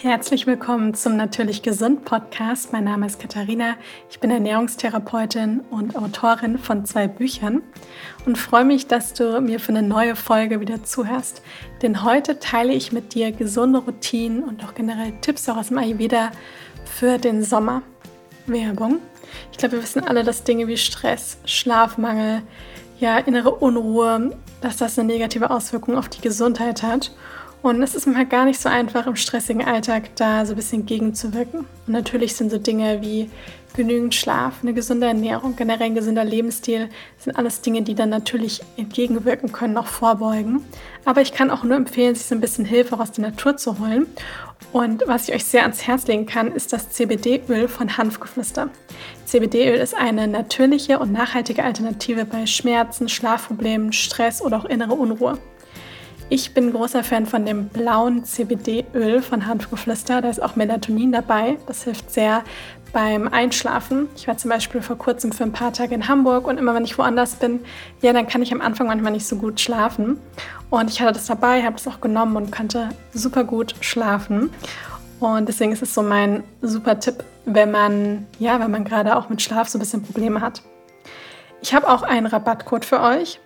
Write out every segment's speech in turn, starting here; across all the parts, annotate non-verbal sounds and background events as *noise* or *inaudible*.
Herzlich willkommen zum Natürlich Gesund Podcast. Mein Name ist Katharina. Ich bin Ernährungstherapeutin und Autorin von zwei Büchern und freue mich, dass du mir für eine neue Folge wieder zuhörst. Denn heute teile ich mit dir gesunde Routinen und auch generell Tipps auch aus dem Ayurveda für den Sommer. Werbung. Ich glaube, wir wissen alle, dass Dinge wie Stress, Schlafmangel, ja, innere Unruhe, dass das eine negative Auswirkung auf die Gesundheit hat. Und es ist manchmal gar nicht so einfach, im stressigen Alltag da so ein bisschen gegenzuwirken. Und natürlich sind so Dinge wie genügend Schlaf, eine gesunde Ernährung, generell ein gesunder Lebensstil, sind alles Dinge, die dann natürlich entgegenwirken können, auch vorbeugen. Aber ich kann auch nur empfehlen, sich so ein bisschen Hilfe aus der Natur zu holen. Und was ich euch sehr ans Herz legen kann, ist das CBD-Öl von Hanfgeflüster. CBD-Öl ist eine natürliche und nachhaltige Alternative bei Schmerzen, Schlafproblemen, Stress oder auch innere Unruhe. Ich bin großer Fan von dem blauen CBD-Öl von Hanfgeflüster. Da ist auch Melatonin dabei. Das hilft sehr beim Einschlafen. Ich war zum Beispiel vor kurzem für ein paar Tage in Hamburg und immer wenn ich woanders bin, ja, dann kann ich am Anfang manchmal nicht so gut schlafen. Und ich hatte das dabei, habe es auch genommen und konnte super gut schlafen. Und deswegen ist es so mein super Tipp, wenn man, ja, wenn man gerade auch mit Schlaf so ein bisschen Probleme hat. Ich habe auch einen Rabattcode für euch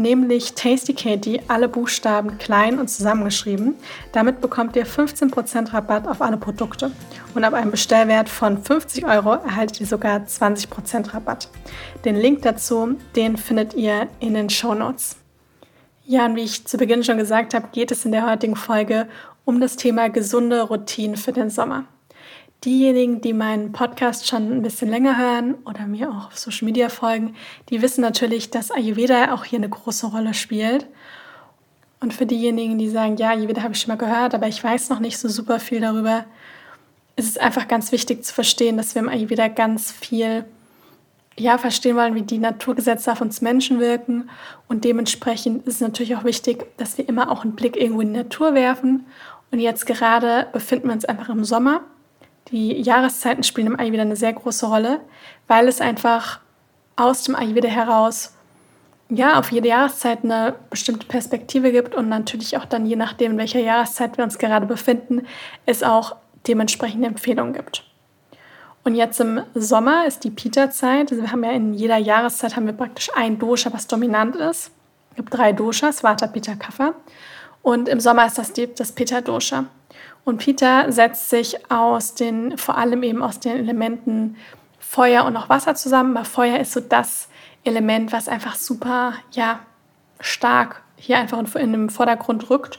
nämlich Tasty Katie, alle Buchstaben klein und zusammengeschrieben. Damit bekommt ihr 15% Rabatt auf alle Produkte. Und ab einem Bestellwert von 50 Euro erhaltet ihr sogar 20% Rabatt. Den Link dazu, den findet ihr in den Show Notes. Ja, und wie ich zu Beginn schon gesagt habe, geht es in der heutigen Folge um das Thema gesunde Routinen für den Sommer. Diejenigen, die meinen Podcast schon ein bisschen länger hören oder mir auch auf Social Media folgen, die wissen natürlich, dass Ayurveda auch hier eine große Rolle spielt. Und für diejenigen, die sagen, ja, Ayurveda habe ich schon mal gehört, aber ich weiß noch nicht so super viel darüber, ist es einfach ganz wichtig zu verstehen, dass wir im Ayurveda ganz viel ja, verstehen wollen, wie die Naturgesetze auf uns Menschen wirken. Und dementsprechend ist es natürlich auch wichtig, dass wir immer auch einen Blick irgendwo in die Natur werfen. Und jetzt gerade befinden wir uns einfach im Sommer. Die Jahreszeiten spielen im Ayurveda eine sehr große Rolle, weil es einfach aus dem Ayurveda heraus ja, auf jede Jahreszeit eine bestimmte Perspektive gibt und natürlich auch dann, je nachdem, in welcher Jahreszeit wir uns gerade befinden, es auch dementsprechende Empfehlungen gibt. Und jetzt im Sommer ist die Pita-Zeit. Also wir haben ja in jeder Jahreszeit haben wir praktisch ein Dosha, was dominant ist. Es gibt drei Doshas, Vata, Pitta, Kapha. Und im Sommer ist das das Pitta-Dosha. Und Peter setzt sich aus den, vor allem eben aus den Elementen Feuer und auch Wasser zusammen. Weil Feuer ist so das Element, was einfach super, ja, stark hier einfach in den Vordergrund rückt.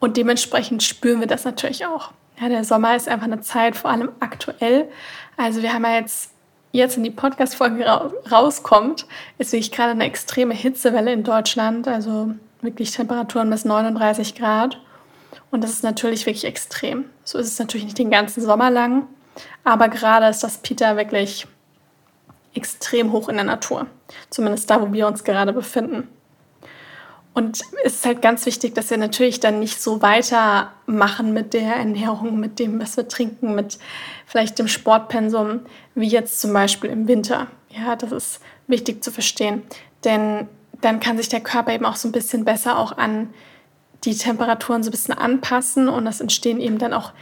Und dementsprechend spüren wir das natürlich auch. Ja, der Sommer ist einfach eine Zeit, vor allem aktuell. Also wir haben ja jetzt, jetzt in die Podcast-Folge rauskommt, ist wirklich gerade eine extreme Hitzewelle in Deutschland. Also wirklich Temperaturen bis 39 Grad. Und das ist natürlich wirklich extrem. So ist es natürlich nicht den ganzen Sommer lang, aber gerade ist das Pita wirklich extrem hoch in der Natur. Zumindest da, wo wir uns gerade befinden. Und es ist halt ganz wichtig, dass wir natürlich dann nicht so weitermachen mit der Ernährung, mit dem, was wir trinken, mit vielleicht dem Sportpensum, wie jetzt zum Beispiel im Winter. Ja, das ist wichtig zu verstehen. Denn dann kann sich der Körper eben auch so ein bisschen besser auch an die Temperaturen so ein bisschen anpassen und es entstehen eben dann auch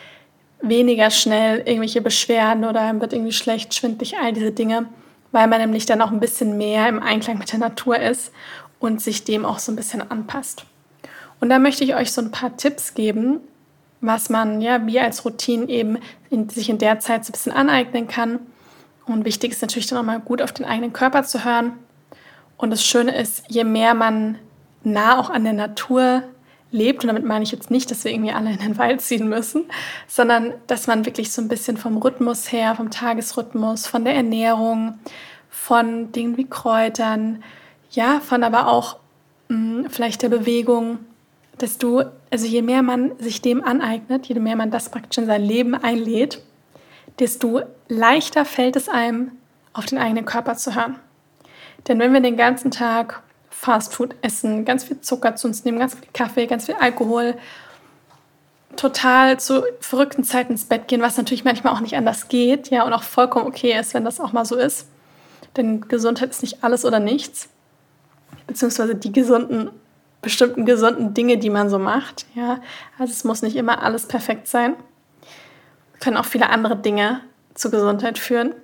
weniger schnell irgendwelche Beschwerden oder wird irgendwie schlecht, schwindlig, all diese Dinge, weil man nämlich dann auch ein bisschen mehr im Einklang mit der Natur ist und sich dem auch so ein bisschen anpasst. Und da möchte ich euch so ein paar Tipps geben, was man ja wie als Routine eben in, sich in der Zeit so ein bisschen aneignen kann. Und wichtig ist natürlich dann auch mal gut auf den eigenen Körper zu hören. Und das Schöne ist, je mehr man nah auch an der Natur lebt. Und damit meine ich jetzt nicht, dass wir irgendwie alle in den Wald ziehen müssen, sondern dass man wirklich so ein bisschen vom Rhythmus her, vom Tagesrhythmus, von der Ernährung, von Dingen wie Kräutern, ja, von aber auch mh, hm, vielleicht der Bewegung, dass du, also je mehr man sich dem aneignet, je mehr man das praktisch in sein Leben einlädt, desto leichter fällt es einem, auf den eigenen Körper zu hören. Denn wenn wir den ganzen Tag Fastfood essen, ganz viel Zucker zu uns nehmen, ganz viel Kaffee, ganz viel Alkohol, total zu verrückten Zeiten ins Bett gehen, was natürlich manchmal auch nicht anders geht, ja, und auch vollkommen okay ist, wenn das auch mal so ist. Denn Gesundheit ist nicht alles oder nichts, beziehungsweise die gesunden, bestimmten gesunden Dinge, die man so macht, ja. Also es muss nicht immer alles perfekt sein. können auch viele andere Dinge zur Gesundheit führen.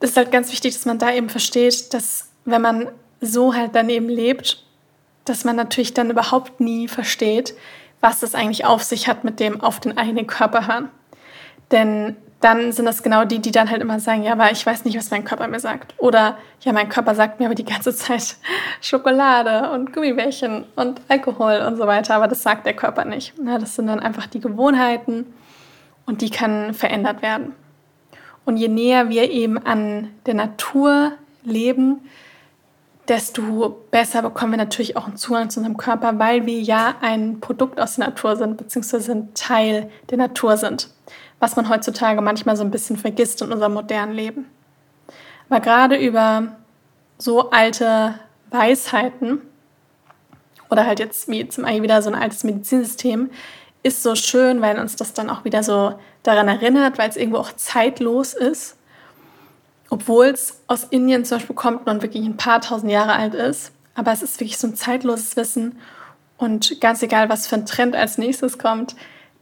Es ist halt ganz wichtig, dass man da eben versteht, dass wenn man so halt daneben lebt, dass man natürlich dann überhaupt nie versteht, was das eigentlich auf sich hat mit dem auf den eigenen Körper hören. Denn dann sind das genau die, die dann halt immer sagen, ja, aber ich weiß nicht, was mein Körper mir sagt. Oder ja, mein Körper sagt mir aber die ganze Zeit *laughs* Schokolade und Gummibärchen und Alkohol und so weiter, aber das sagt der Körper nicht. Ja, das sind dann einfach die Gewohnheiten und die können verändert werden. Und je näher wir eben an der Natur leben, desto besser bekommen wir natürlich auch einen Zugang zu unserem Körper, weil wir ja ein Produkt aus der Natur sind, beziehungsweise ein Teil der Natur sind, was man heutzutage manchmal so ein bisschen vergisst in unserem modernen Leben. Aber gerade über so alte Weisheiten oder halt jetzt wie zum Beispiel wieder so ein altes Medizinsystem ist so schön, weil uns das dann auch wieder so daran erinnert, weil es irgendwo auch zeitlos ist obwohl es aus Indien zum Beispiel kommt und wirklich ein paar tausend Jahre alt ist. Aber es ist wirklich so ein zeitloses Wissen. Und ganz egal, was für ein Trend als nächstes kommt,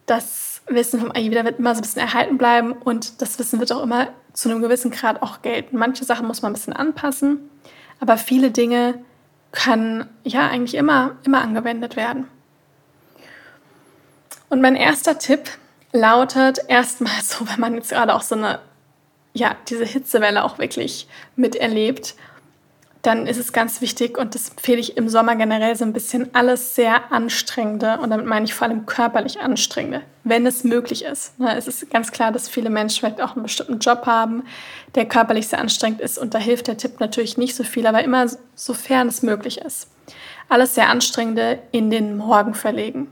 das Wissen vom Ayurveda wird immer so ein bisschen erhalten bleiben und das Wissen wird auch immer zu einem gewissen Grad auch gelten. Manche Sachen muss man ein bisschen anpassen, aber viele Dinge können ja eigentlich immer, immer angewendet werden. Und mein erster Tipp lautet erstmal *laughs* so, wenn man jetzt gerade auch so eine ja, diese Hitzewelle auch wirklich miterlebt, dann ist es ganz wichtig und das empfehle ich im Sommer generell so ein bisschen alles sehr anstrengende und damit meine ich vor allem körperlich anstrengende, wenn es möglich ist. Ne, es ist ganz klar, dass viele Menschen vielleicht auch einen bestimmten Job haben, der körperlich sehr anstrengend ist und da hilft der Tipp natürlich nicht so viel, aber immer sofern es möglich ist. Alles sehr anstrengende in den Morgen verlegen.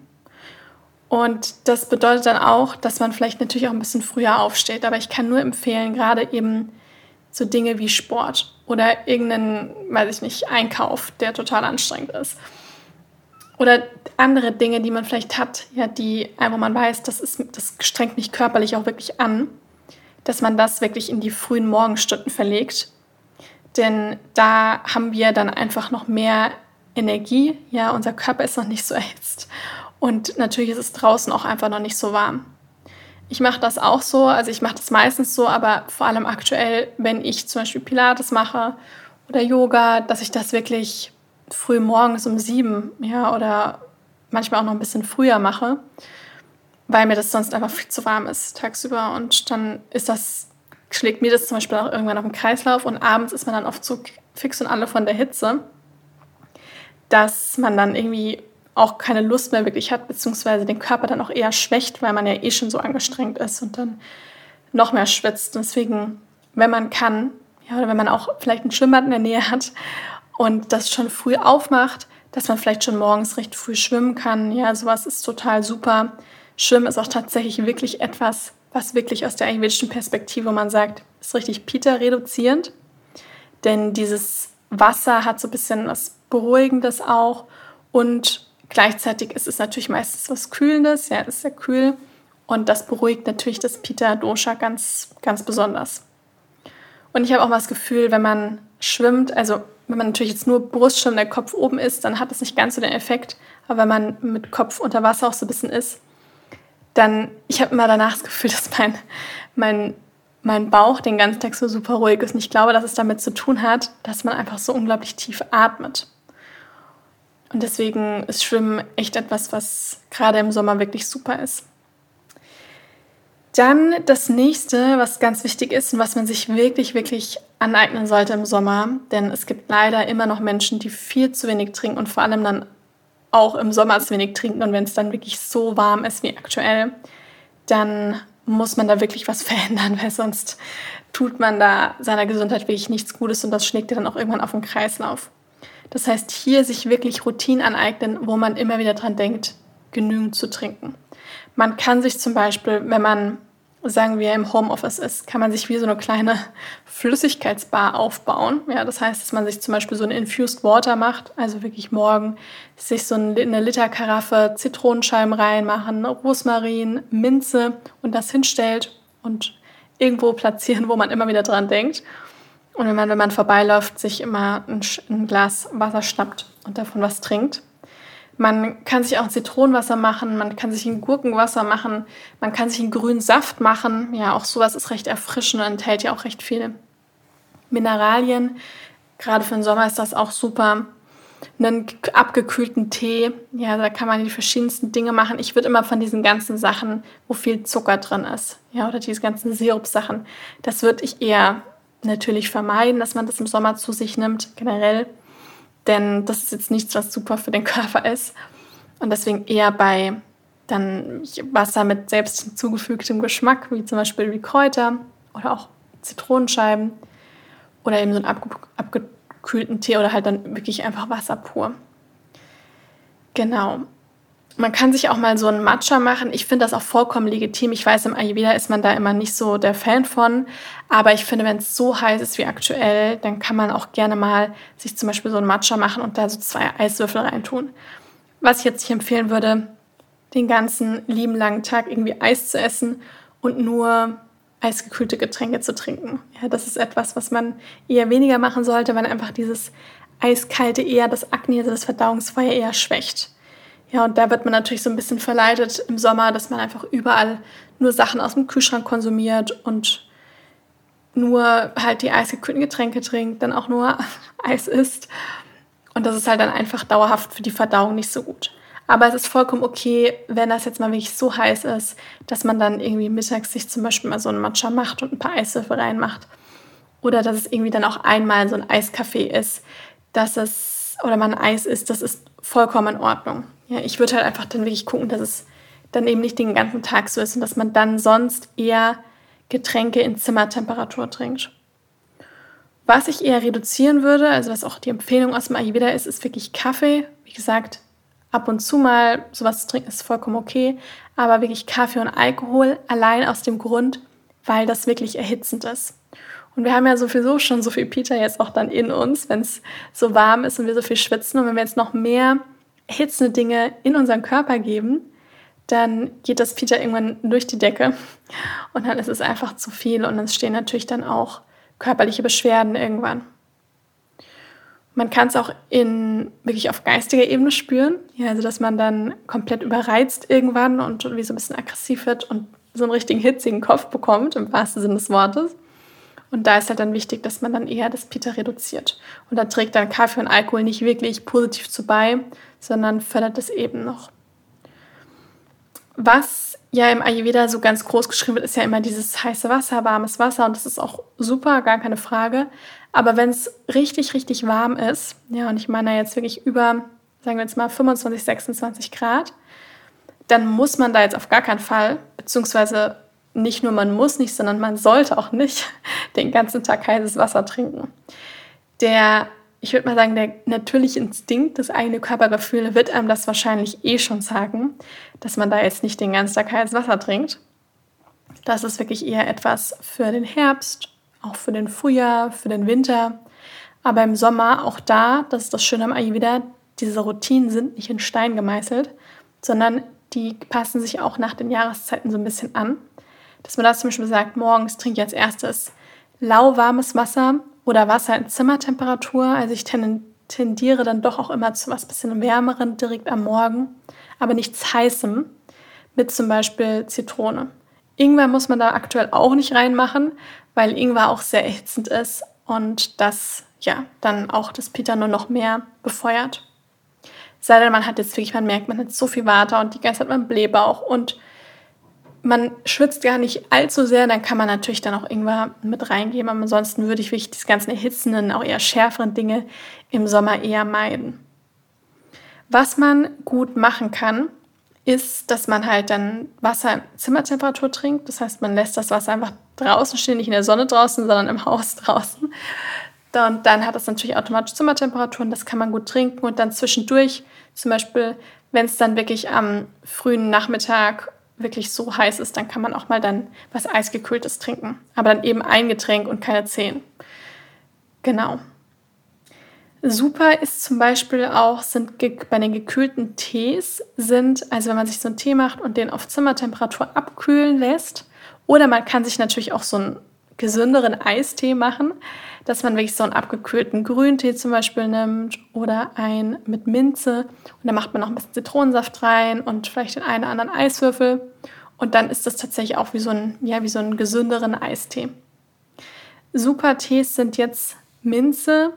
Und das bedeutet dann auch, dass man vielleicht natürlich auch ein bisschen früher aufsteht. Aber ich kann nur empfehlen, gerade eben so Dinge wie Sport oder irgendeinen, weiß ich nicht, Einkauf, der total anstrengend ist. Oder andere Dinge, die man vielleicht hat, ja, die, wo man weiß, das, ist, das strengt mich körperlich auch wirklich an, dass man das wirklich in die frühen Morgenstunden verlegt. Denn da haben wir dann einfach noch mehr Energie. Ja, unser Körper ist noch nicht so erhitzt. Und natürlich ist es draußen auch einfach noch nicht so warm. Ich mache das auch so, also ich mache das meistens so, aber vor allem aktuell, wenn ich zum Beispiel Pilates mache oder Yoga, dass ich das wirklich früh morgens um sieben, ja, oder manchmal auch noch ein bisschen früher mache, weil mir das sonst einfach viel zu warm ist tagsüber. Und dann ist das, schlägt mir das zum Beispiel auch irgendwann auf den Kreislauf und abends ist man dann oft so fix und alle von der Hitze, dass man dann irgendwie auch keine Lust mehr wirklich hat, beziehungsweise den Körper dann auch eher schwächt, weil man ja eh schon so angestrengt ist und dann noch mehr schwitzt. Deswegen, wenn man kann, ja, oder wenn man auch vielleicht ein Schwimmbad in der Nähe hat und das schon früh aufmacht, dass man vielleicht schon morgens recht früh schwimmen kann, ja, sowas ist total super. Schwimmen ist auch tatsächlich wirklich etwas, was wirklich aus der ayurvedischen Perspektive, wo man sagt, ist richtig Pita-reduzierend. Denn dieses Wasser hat so ein bisschen was Beruhigendes auch und Gleichzeitig ist es natürlich meistens was Kühlendes, ja, es ist sehr kühl und das beruhigt natürlich das Pita Dosha ganz, ganz besonders. Und ich habe auch mal das Gefühl, wenn man schwimmt, also wenn man natürlich jetzt nur Brustschwimmen, der Kopf oben ist, dann hat es nicht ganz so den Effekt. Aber wenn man mit Kopf unter Wasser auch so ein bisschen ist, dann, ich habe immer danach das Gefühl, *laughs* dass mein, mein, mein Bauch den ganzen Tag so super ruhig ist. Und ich glaube, dass es damit zu tun hat, dass man einfach so unglaublich tief atmet. Und deswegen ist Schwimmen echt etwas, was gerade im Sommer wirklich super ist. Dann das nächste, was ganz wichtig ist und was man sich wirklich, wirklich aneignen sollte im Sommer, denn es gibt leider immer noch Menschen, die viel zu wenig trinken und vor allem dann auch im Sommer zu wenig trinken. Und wenn es dann wirklich so warm ist wie aktuell, dann muss man da wirklich was *laughs* verändern, weil sonst tut man da seiner Gesundheit wirklich nichts Gutes und das schlägt ja dann auch irgendwann auf den Kreislauf. Das heißt, hier sich wirklich Routinen aneignen, wo man immer wieder dran denkt, genügend zu trinken. Man kann sich zum Beispiel, wenn man, sagen wir, im Homeoffice ist, kann man sich wie so eine kleine Flüssigkeitsbar aufbauen. Ja, das heißt, dass man sich zum Beispiel so ein Infused Water macht, also wirklich morgen sich so eine Literkaraffe Zitronenscheiben reinmachen, Rosmarin, Minze und das hinstellt und irgendwo platzieren, wo man immer wieder dran denkt. Und wenn man, wenn man vorbeiläuft, sich immer ein, ein, Glas Wasser schnappt und davon was trinkt, Man kann sich auch Zitronenwasser machen, man kann sich ein Gurkenwasser machen, man kann sich einen grünen Saft machen. Ja, auch sowas ist recht erfrischend und enthält ja auch recht viele Mineralien. Gerade für den Sommer ist das auch super. Einen abgekühlten Tee, ja, da kann man die verschiedensten Dinge machen. Ich würde immer von diesen ganzen Sachen, wo viel Zucker drin ist, ja, oder diese ganzen Sirupsachen, das würde ich eher natürlich vermeiden, dass man das im Sommer zu sich nimmt, generell. Denn das ist jetzt nichts, was super für den *laughs* Körper ist. Und deswegen eher bei dann Wasser mit selbst hinzugefügtem Geschmack, wie zum Beispiel wie Kräuter oder auch Zitronenscheiben oder eben so einen abge abgekühlten Tee oder halt dann wirklich einfach Wasser pur. Genau. Man kann sich auch mal so einen Matcha machen. Ich finde das auch vollkommen legitim. Ich weiß, im Ayurveda ist man da immer nicht so der Fan von. Aber ich finde, wenn es so heiß ist wie aktuell, dann kann man auch gerne mal sich zum Beispiel so einen Matcha machen und da so zwei Eiswürfel reintun. Was ich jetzt nicht empfehlen würde, den ganzen lieben langen Tag irgendwie Eis zu essen und nur eisgekühlte Getränke zu trinken. Ja, das ist etwas, was man eher weniger machen sollte, weil einfach dieses Eiskalte eher das Akne, also das Verdauungsfeuer eher schwächt. Ja, und da wird man natürlich so ein bisschen verleitet im Sommer, dass man einfach überall nur Sachen aus dem Kühlschrank konsumiert und nur halt die eisgekühlten Getränke trinkt, dann auch nur *laughs* Eis isst. Und das ist halt dann einfach dauerhaft für die Verdauung nicht so gut. Aber es ist vollkommen okay, wenn das jetzt mal wirklich so heiß ist, dass man dann irgendwie mittags sich zum Beispiel mal so einen Matcha macht und ein paar Eiswürfel reinmacht. Oder dass es irgendwie dann auch einmal so ein Eiskaffee ist, dass es, oder man Eis isst, das ist vollkommen in Ordnung. Ja, ich würde halt einfach dann wirklich gucken, dass es dann eben nicht den ganzen Tag so ist und dass man dann sonst eher Getränke in Zimmertemperatur trinkt. Was ich eher reduzieren würde, also was auch die Empfehlung aus dem Ayurveda ist, ist wirklich Kaffee. Wie gesagt, ab und zu mal sowas zu trinken ist vollkommen okay, aber wirklich Kaffee und Alkohol allein aus dem Grund, weil das wirklich erhitzend ist. Und wir haben ja sowieso schon so viel Peter jetzt auch dann in uns, wenn es so warm ist und wir so viel schwitzen. Und wenn wir jetzt noch mehr erhitzende Dinge in unseren Körper geben, dann geht das Peter irgendwann durch die Decke. Und dann ist es einfach zu viel und es stehen natürlich dann auch körperliche Beschwerden irgendwann. Man kann es auch in wirklich auf geistiger Ebene spüren, ja, also dass man dann komplett überreizt irgendwann und wie so ein bisschen aggressiv wird und so einen richtigen hitzigen Kopf bekommt, im wahrsten Sinne des Wortes. Und da ist halt dann wichtig, dass man dann eher das Pita reduziert. Und da trägt dann Kaffee und Alkohol nicht wirklich positiv zu bei, sondern fördert es eben noch. Was ja im Ayurveda so ganz groß geschrieben wird, ist ja immer dieses heiße Wasser, warmes Wasser und das ist auch super, gar keine Frage. Aber wenn es richtig, richtig warm ist, ja, und ich meine jetzt wirklich über, sagen wir jetzt mal 25, 26 Grad, dann muss man da jetzt auf gar keinen Fall, beziehungsweise nicht nur man muss nicht, sondern man sollte auch nicht *laughs* den ganzen Tag heißes Wasser trinken. Der, ich würde mal sagen, der natürliche Instinkt, das eigene Körpergefühl wird einem das wahrscheinlich eh schon sagen, dass man da jetzt nicht den ganzen Tag heißes Wasser trinkt. Das ist wirklich eher etwas für den Herbst, auch für den Frühjahr, für den Winter. Aber im Sommer, auch da, das ist das Schöne am Ayurveda, diese Routinen sind nicht in Stein gemeißelt, sondern die passen sich auch nach den Jahreszeiten so ein bisschen an dass man das zum Beispiel sagt, morgens trinke ich als erstes lauwarmes Wasser oder Wasser in Zimmertemperatur. Also ich tendiere dann doch auch immer zu was bisschen wärmeren direkt am Morgen, aber nichts heißem, mit zum Beispiel Zitrone. Ingwer muss man da aktuell auch nicht reinmachen, weil Ingwer auch sehr erhitzend ist und das ja dann auch das Pita nur noch mehr befeuert. Sei denn, man hat jetzt wirklich, man merkt, man hat so viel Water und die ganze Zeit man Blähbauch und man schwitzt gar nicht allzu sehr, dann kann man natürlich dann auch Ingwer mit reingeben. Aber ansonsten würde ich wirklich diese ganzen erhitzenden, auch eher schärferen Dinge im Sommer eher meiden. Was man gut machen kann, ist, dass man halt dann Wasser Zimmertemperatur trinkt. Das heißt, man lässt das Wasser einfach draußen stehen, nicht in der Sonne draußen, sondern im Haus *laughs* draußen. Und dann hat es natürlich automatisch Zimmertemperatur und das kann man gut trinken. Und dann zwischendurch, zum Beispiel, wenn es dann wirklich am frühen Nachmittag wirklich so heiß ist, dann kann man auch mal dann was Eisgekühltes trinken. Aber dann eben ein Getränk und keine zehn. Genau. Super ist zum Beispiel auch, sind bei den gekühlten Tees sind, also wenn man sich so einen Tee macht und den auf Zimmertemperatur abkühlen lässt, oder man kann sich natürlich auch so einen gesünderen Eistee machen, dass man wirklich so einen abgekühlten Grüntee zum Beispiel nimmt oder einen mit Minze und dann macht man noch ein bisschen Zitronensaft rein und vielleicht den einen oder anderen Eiswürfel und dann ist das tatsächlich auch wie so ein, ja, wie so einen gesünderen Eistee. Super Tees sind jetzt Minze,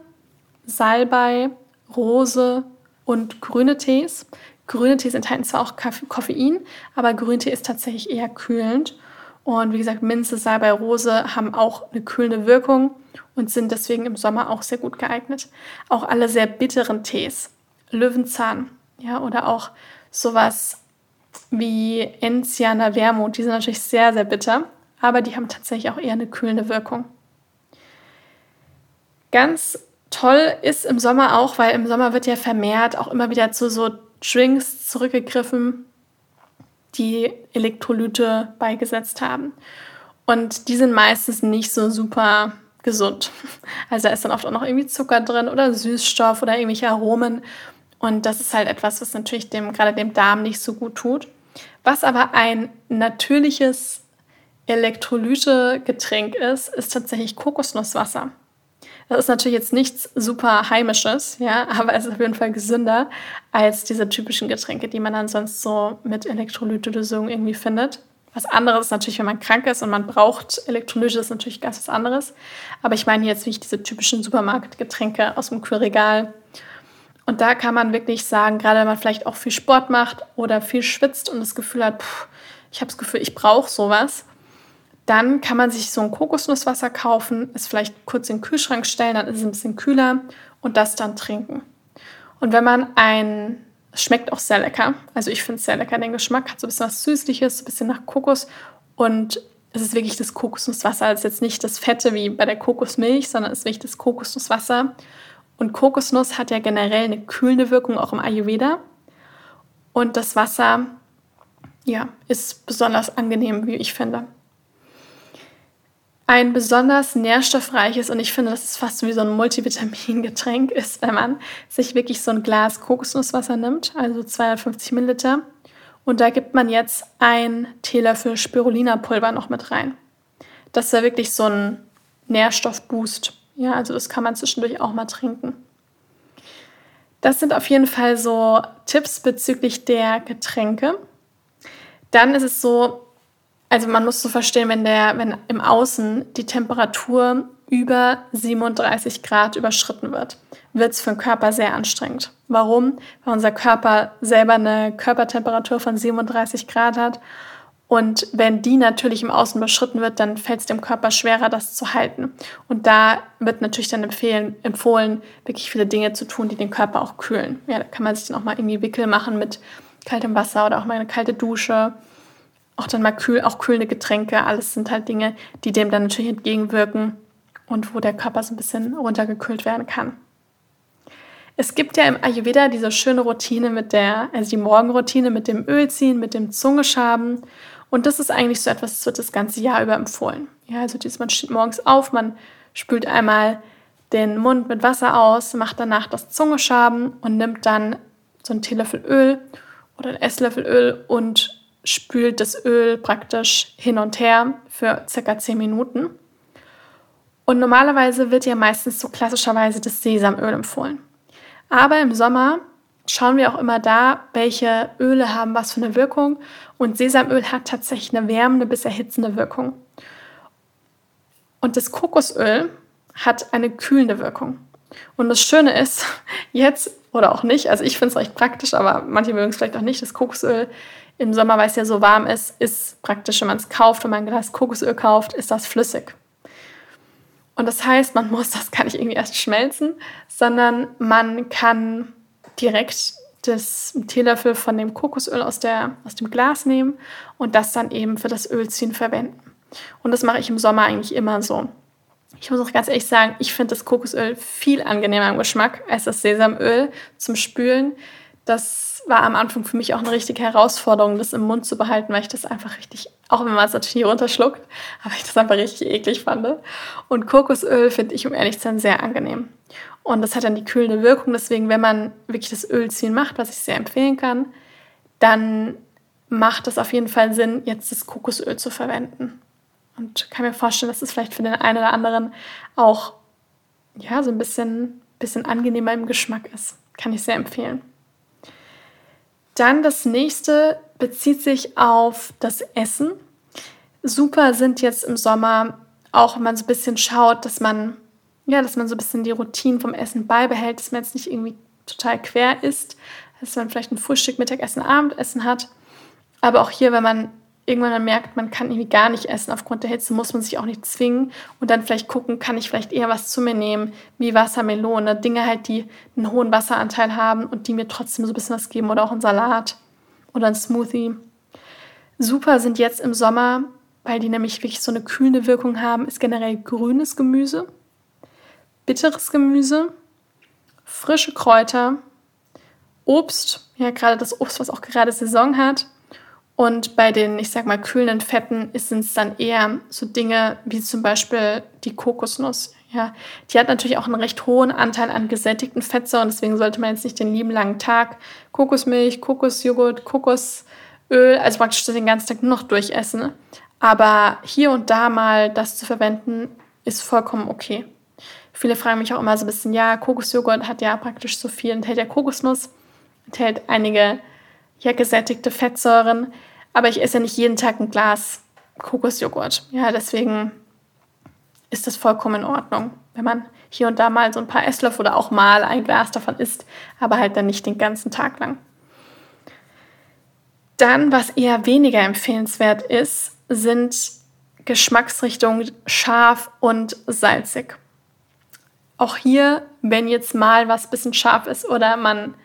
Salbei, Rose und grüne Tees. Grüne Tees enthalten zwar auch Koffein, aber Grüntee ist tatsächlich eher kühlend. Und wie gesagt, Minze, Salbei, Rose haben auch eine kühlende Wirkung und sind deswegen im Sommer auch sehr gut geeignet. Auch alle sehr bitteren Tees, Löwenzahn, ja, oder auch sowas wie Enzianer Wermut, die sind natürlich sehr, sehr bitter, aber die haben tatsächlich auch eher eine kühlende Wirkung. Ganz toll ist im Sommer auch, weil im Sommer wird ja vermehrt auch immer wieder zu so Drinks zurückgegriffen, die Elektrolyte beigesetzt haben. Und die sind meistens nicht so super gesund. *laughs* Also da ist dann oft auch noch irgendwie Zucker drin oder Süßstoff oder irgendwelche Aromen. Und das ist halt etwas, was natürlich dem, gerade dem Darm nicht so gut tut. Was aber ein natürliches Elektrolyte-Getränk ist, ist tatsächlich Kokosnusswasser. Das ist natürlich jetzt nichts super Heimisches, ja, aber es ist auf jeden Fall gesünder als diese typischen Getränke, die man dann sonst so mit Elektrolyte-Lösungen irgendwie findet. Was anderes ist natürlich, wenn man krank ist und man braucht Elektrolyte, ist natürlich ganz was anderes. Aber ich meine jetzt nicht diese typischen Supermarktgetränke aus dem Kühlregal. Und da kann man wirklich sagen, gerade wenn man vielleicht auch viel Sport macht oder viel schwitzt und das Gefühl hat, pff, ich habe das Gefühl, ich brauche sowas, dann kann man sich so ein Kokosnusswasser kaufen, es vielleicht kurz in den Kühlschrank stellen, dann ist es ein bisschen kühler und das dann trinken. Und wenn man ein, es schmeckt auch sehr lecker, also ich finde es sehr lecker, den Geschmack hat so ein bisschen was Süßliches, ein bisschen nach Kokos und es ist wirklich das Kokosnusswasser, es ist jetzt nicht das Fette wie bei der Kokosmilch, sondern es ist wirklich das Kokosnusswasser. Und Kokosnuss hat ja generell eine kühlende Wirkung, auch im Ayurveda. Und das Wasser, ja, ist besonders angenehm, wie ich finde ein besonders nährstoffreiches und ich finde, das ist fast wie so ein Multivitamingetränk *laughs* ist, wenn man sich wirklich so ein Glas Kokosnusswasser nimmt, also 250 Milliliter. Und da gibt man jetzt ein Teelöffel Spirulina-Pulver noch mit rein. Das ist ja wirklich so ein Nährstoffboost. Ja, also das kann man zwischendurch auch mal trinken. Das sind auf jeden Fall so Tipps bezüglich der Getränke. Dann ist es so, also man muss so verstehen, wenn, der, wenn im Außen die Temperatur über 37 Grad überschritten wird, wird es für den Körper sehr anstrengend. Warum? Weil unser Körper selber eine Körpertemperatur von 37 Grad hat. Und wenn die natürlich im Außen überschritten wird, dann fällt es dem Körper schwerer, das zu halten. Und da wird natürlich dann empfohlen, wirklich viele Dinge zu tun, die den Körper auch kühlen. Ja, da kann man sich dann auch mal irgendwie Wickel machen mit kaltem Wasser oder auch mal eine kalte Dusche auch dann mal kühl, auch kühlende Getränke, alles sind halt Dinge, die dem dann natürlich entgegenwirken und wo der Körper so ein bisschen runtergekühlt werden kann. Es gibt ja im Ayurveda diese schöne Routine mit der, also die Morgenroutine mit dem Ölziehen, mit dem Zungeschaben. Und das ist eigentlich so etwas, das wird das ganze Jahr über empfohlen. Ja, also dieses, man steht morgens auf, man spült einmal den Mund mit Wasser aus, macht danach das Zungeschaben und nimmt dann so einen Teelöffel Öl oder einen Esslöffel Öl und spült das Öl praktisch hin und her für circa 10 Minuten. Und normalerweise wird ja meistens so klassischerweise das Sesamöl empfohlen. Aber im Sommer schauen wir auch immer da, welche Öle haben was für eine Wirkung. Und Sesamöl hat tatsächlich eine wärmende bis erhitzende Wirkung. Und das Kokosöl hat eine kühlende Wirkung. Und das Schöne ist, *laughs* jetzt oder auch nicht, also ich finde es recht praktisch, aber manche mögen es vielleicht auch nicht, das Kokosöl im Sommer, weil es ja so warm ist, ist praktisch, wenn man es kauft, wenn man ein Glas Kokosöl kauft, ist das flüssig. Und das heißt, man *laughs* muss das gar nicht irgendwie erst schmelzen, sondern man kann direkt das Teelöffel von dem Kokosöl aus, der, aus dem Glas nehmen und das dann eben für das Ölziehen verwenden. Und das mache ich im Sommer eigentlich immer so. Ich muss auch ganz ehrlich sagen, ich finde das Kokosöl viel angenehmer im Geschmack als das Sesamöl zum Spülen. Das war am Anfang für mich auch eine richtige Herausforderung, das im Mund zu behalten, weil ich das einfach richtig, auch wenn man es natürlich nicht runterschluckt, aber ich das einfach richtig eklig fand. Und Kokosöl finde ich, um ehrlich zu sein, sehr angenehm. Und das hat dann die kühlende Wirkung. Deswegen, wenn man wirklich das Ölziehen macht, was ich sehr empfehlen kann, dann macht es auf jeden Fall Sinn, jetzt das Kokosöl zu verwenden. und kann mir vorstellen, dass es vielleicht für den einen oder anderen auch ja, so ein bisschen, bisschen angenehmer im Geschmack ist. Kann ich sehr empfehlen. Dann das nächste bezieht sich auf das Essen. Super sind jetzt im Sommer auch, wenn man so ein bisschen schaut, dass man, ja, dass man so ein bisschen die Routinen vom Essen beibehält, dass man jetzt nicht irgendwie total quer isst, dass man vielleicht ein Frühstück, Mittagessen, Abendessen hat. Aber auch hier, wenn man irgendwann dann merkt, man kann irgendwie gar nicht essen. Aufgrund der Hitze, muss man sich auch nicht zwingen und dann vielleicht gucken, kann ich vielleicht eher was zu mir nehmen, wie Wasser, Melone, Dinge halt, die einen hohen Wasseranteil haben und die mir trotzdem so ein bisschen was geben oder auch ein Salat oder ein Smoothie. Super sind jetzt im Sommer, weil die nämlich wirklich so eine kühlende Wirkung haben, ist generell grünes Gemüse, bitteres Gemüse, frische Kräuter, Obst, ja gerade das Obst, was auch gerade Saison hat, und bei den, ich sag mal, kühlenden Fetten sind es dann eher so Dinge wie zum Beispiel die Kokosnuss. Ja, die hat natürlich auch einen recht hohen Anteil an gesättigten Fettsäuren, deswegen sollte man jetzt nicht den lieben langen Tag Kokosmilch, Kokosjoghurt, Kokosöl, also praktisch den ganzen Tag noch durchessen. Aber hier und da mal das zu verwenden, ist vollkommen okay. Viele fragen mich auch immer so ein bisschen, ja, Kokosjoghurt hat ja praktisch so viel, enthält ja Kokosnuss, enthält einige ja, gesättigte Fettsäuren. Aber ich esse ja nicht jeden Tag ein Glas Kokosjoghurt. Ja, deswegen ist das vollkommen in Ordnung, wenn man hier und da mal so ein paar Esslöffel oder auch mal ein Glas davon isst, aber halt dann nicht den ganzen Tag lang. Dann, was eher weniger empfehlenswert ist, sind Geschmacksrichtungen scharf und salzig. Auch hier, wenn jetzt mal was bisschen scharf ist oder man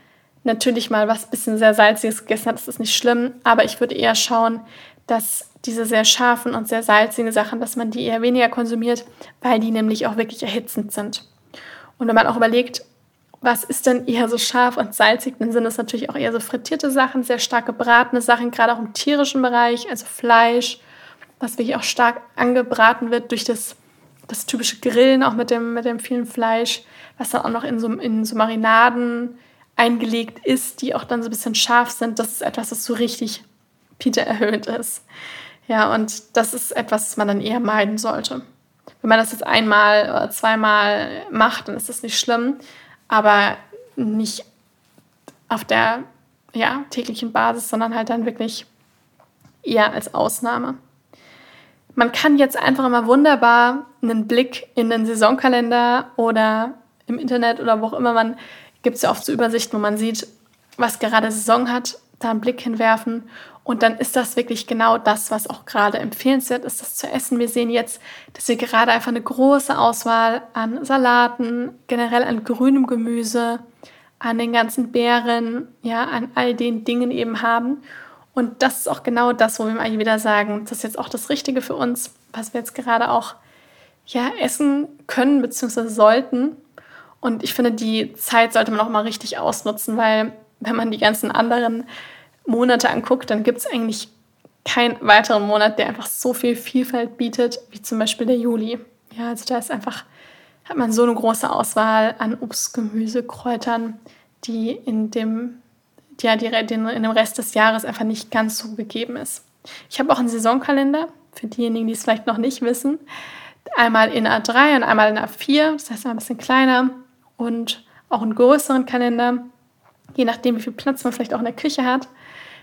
natürlich mal was bisschen sehr salziges gegessen hat, ist das nicht schlimm, aber ich würde eher schauen, dass diese sehr scharfen und sehr salzigen Sachen, dass man die eher weniger konsumiert, weil die nämlich auch wirklich erhitzend sind. Und wenn man auch überlegt, was ist denn eher so scharf und salzig, dann sind es natürlich auch eher so frittierte Sachen, sehr stark gebratene Sachen, gerade auch im tierischen Bereich, also Fleisch, was wirklich auch stark angebraten wird durch das, das typische Grillen, auch mit dem, mit dem vielen Fleisch, was dann auch noch in so, in so Marinaden eingelegt ist, die auch dann so ein bisschen scharf sind, das ist etwas, das so richtig Peter erhöht ist. Ja, und das ist etwas, das man dann eher meiden sollte. Wenn man das jetzt einmal oder zweimal macht, dann ist das nicht schlimm, aber nicht auf der ja, täglichen Basis, sondern halt dann wirklich eher als Ausnahme. Man kann jetzt einfach immer wunderbar einen Blick in den Saisonkalender oder im Internet oder wo auch immer man gibt es ja oft so Übersichten, wo man sieht, was gerade Saison hat, da einen Blick hinwerfen. Und dann ist das wirklich genau das, was auch gerade empfehlenswert ist, das zu essen. Wir sehen jetzt, dass wir gerade einfach eine große Auswahl an Salaten, generell an grünem Gemüse, an den ganzen Beeren, ja, an all den Dingen eben haben. Und das ist auch genau das, wo wir mal wieder sagen, das ist jetzt auch das Richtige für uns, was wir jetzt gerade auch ja, essen können bzw. sollten. Und ich finde, die Zeit sollte man auch mal richtig ausnutzen, weil wenn man die ganzen anderen Monate anguckt, dann gibt es eigentlich keinen weiteren Monat, der einfach so viel Vielfalt bietet, wie zum Beispiel der Juli. Ja, also da ist einfach, hat man so eine große Auswahl an Obst, Gemüse, Kräutern, die in dem, ja, die, in dem Rest des Jahres einfach nicht ganz so gegeben ist. Ich habe auch einen Saisonkalender, für diejenigen, die es vielleicht noch nicht wissen. Einmal in A3 und einmal in A4, das heißt ein bisschen kleiner und auch einen größeren Kalender, je nachdem, wie viel Platz man vielleicht auch in der Küche hat.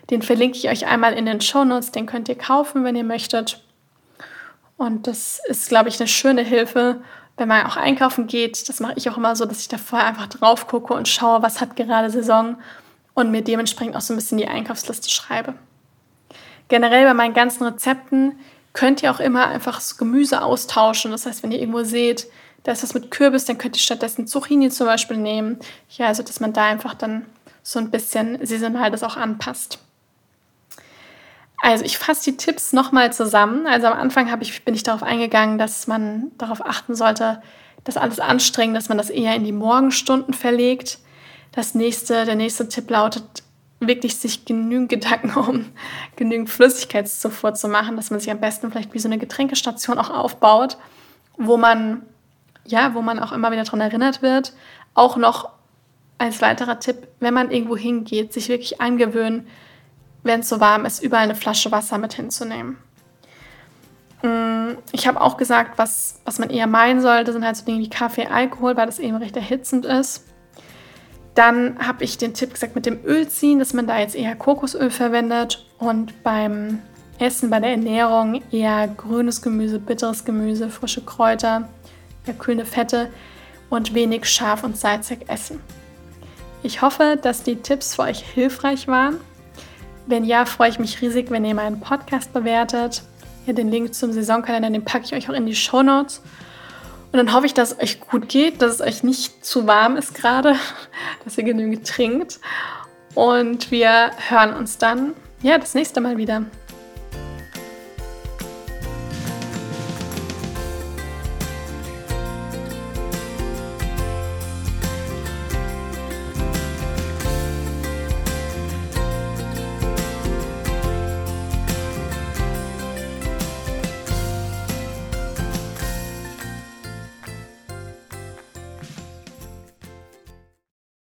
Den verlinke ich euch einmal in den Show Notes. Den könnt ihr kaufen, wenn ihr möchtet. Und das ist, glaube ich, eine schöne Hilfe, wenn man auch einkaufen geht. Das mache ich auch immer so, dass ich da vorher einfach drauf gucke und schaue, was hat gerade Saison und mir dementsprechend auch so ein bisschen die Einkaufsliste schreibe. Generell bei meinen ganzen Rezepten könnt ihr auch immer einfach das Gemüse austauschen. Das heißt, wenn ihr irgendwo seht, da ist was mit Kürbis, dann könnt ihr stattdessen Zucchini zum Beispiel nehmen. Ja, also dass man da einfach dann so ein bisschen saisonal das auch anpasst. Also ich fasse die Tipps nochmal zusammen. Also am Anfang ich, bin ich darauf eingegangen, dass man darauf achten sollte, dass alles anstrengend, dass man das eher in die Morgenstunden verlegt. Das nächste, der nächste Tipp lautet, wirklich sich genügend Gedanken *laughs* um genügend Flüssigkeitszufuhr zu machen, dass man sich am besten vielleicht wie so eine Getränkestation auch aufbaut, wo man ja, wo man auch immer wieder daran erinnert wird. Auch noch als weiterer Tipp, wenn man irgendwo hingeht, sich wirklich angewöhnen, wenn es so warm ist, überall eine Flasche Wasser mit hinzunehmen. Mm, ich habe auch gesagt, was, was man eher meinen sollte, sind halt so Dinge wie Kaffee, Alkohol, weil das eben recht erhitzend ist. Dann habe ich den Tipp gesagt mit dem Ölziehen, dass man da jetzt eher Kokosöl verwendet und beim Essen, bei der Ernährung eher grünes Gemüse, bitteres Gemüse, frische Kräuter, kühlende Fette und wenig scharf und salzig essen. Ich hoffe, dass die Tipps für euch hilfreich waren. Wenn ja, freue ich mich riesig, wenn ihr meinen Podcast bewertet. Ja, den Link zum Saisonkalender, den packe ich euch auch in die Show Notes. Und dann hoffe ich, dass es euch gut geht, dass es euch nicht zu warm ist gerade, *laughs* dass ihr genügend trinkt. Und wir hören uns dann ja das nächste Mal wieder.